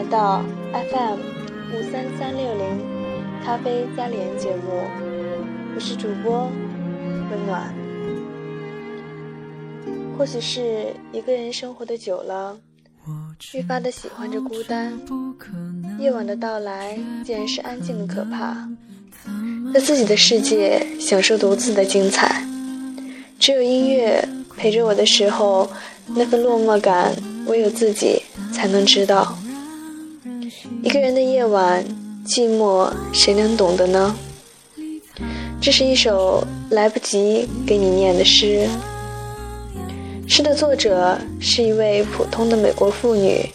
来到 FM 五三三六零咖啡加连节目，我是主播温暖。或许是一个人生活的久了，愈发的喜欢着孤单。夜晚的到来，竟然是安静的可怕，在自己的世界享受独自的精彩。只有音乐陪着我的时候，那份落寞感，唯有自己才能知道。一个人的夜晚，寂寞，谁能懂得呢？这是一首来不及给你念的诗。诗的作者是一位普通的美国妇女，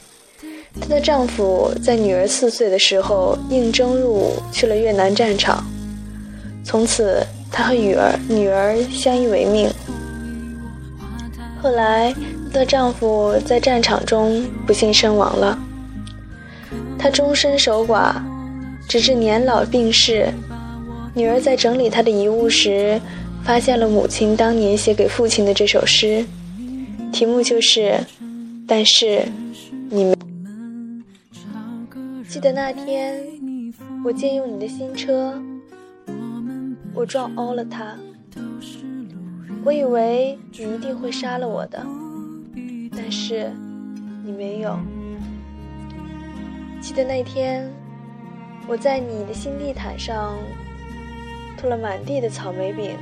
她的丈夫在女儿四岁的时候应征入伍去了越南战场，从此她和女儿女儿相依为命。后来，她的丈夫在战场中不幸身亡了。她终身守寡，直至年老病逝。女儿在整理她的遗物时，发现了母亲当年写给父亲的这首诗，题目就是“但是你记得那天，我借用你的新车，我撞凹了它。我以为你一定会杀了我的，但是你没有。”记得那天，我在你的新地毯上吐了满地的草莓饼。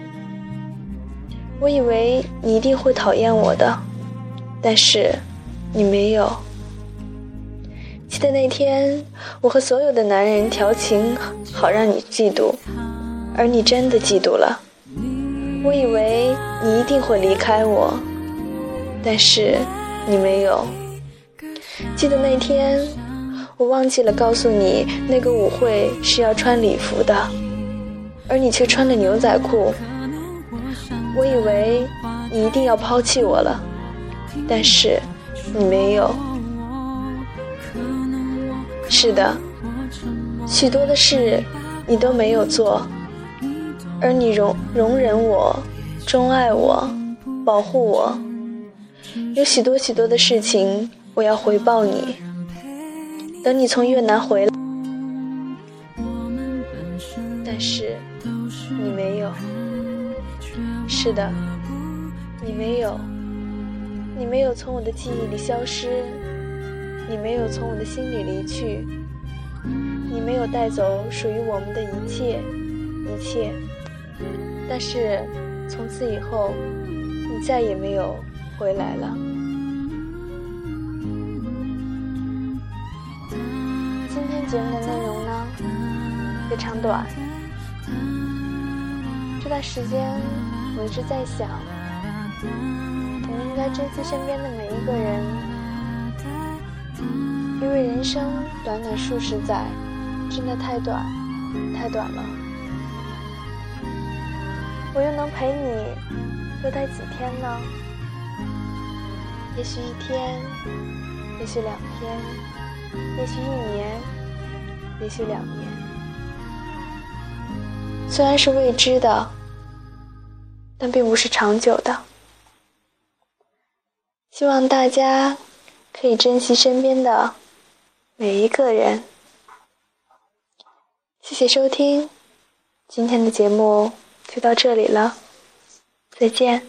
我以为你一定会讨厌我的，但是你没有。记得那天，我和所有的男人调情，好让你嫉妒，而你真的嫉妒了。我以为你一定会离开我，但是你没有。记得那天。我忘记了告诉你，那个舞会是要穿礼服的，而你却穿了牛仔裤。我以为你一定要抛弃我了，但是你没有。是的，许多的事你都没有做，而你容容忍我，钟爱我，保护我。有许多许多的事情，我要回报你。等你从越南回来，但是你没有。是的，你没有，你没有从我的记忆里消失，你没有从我的心里离去，你没有带走属于我们的一切，一切。但是从此以后，你再也没有回来了。非常短。这段时间我一直在想，我们应该珍惜身边的每一个人，因为人生短短数十载，真的太短，太短了。我又能陪你多待几天呢？也许一天，也许两天，也许一年。也许两年，虽然是未知的，但并不是长久的。希望大家可以珍惜身边的每一个人。谢谢收听，今天的节目就到这里了，再见。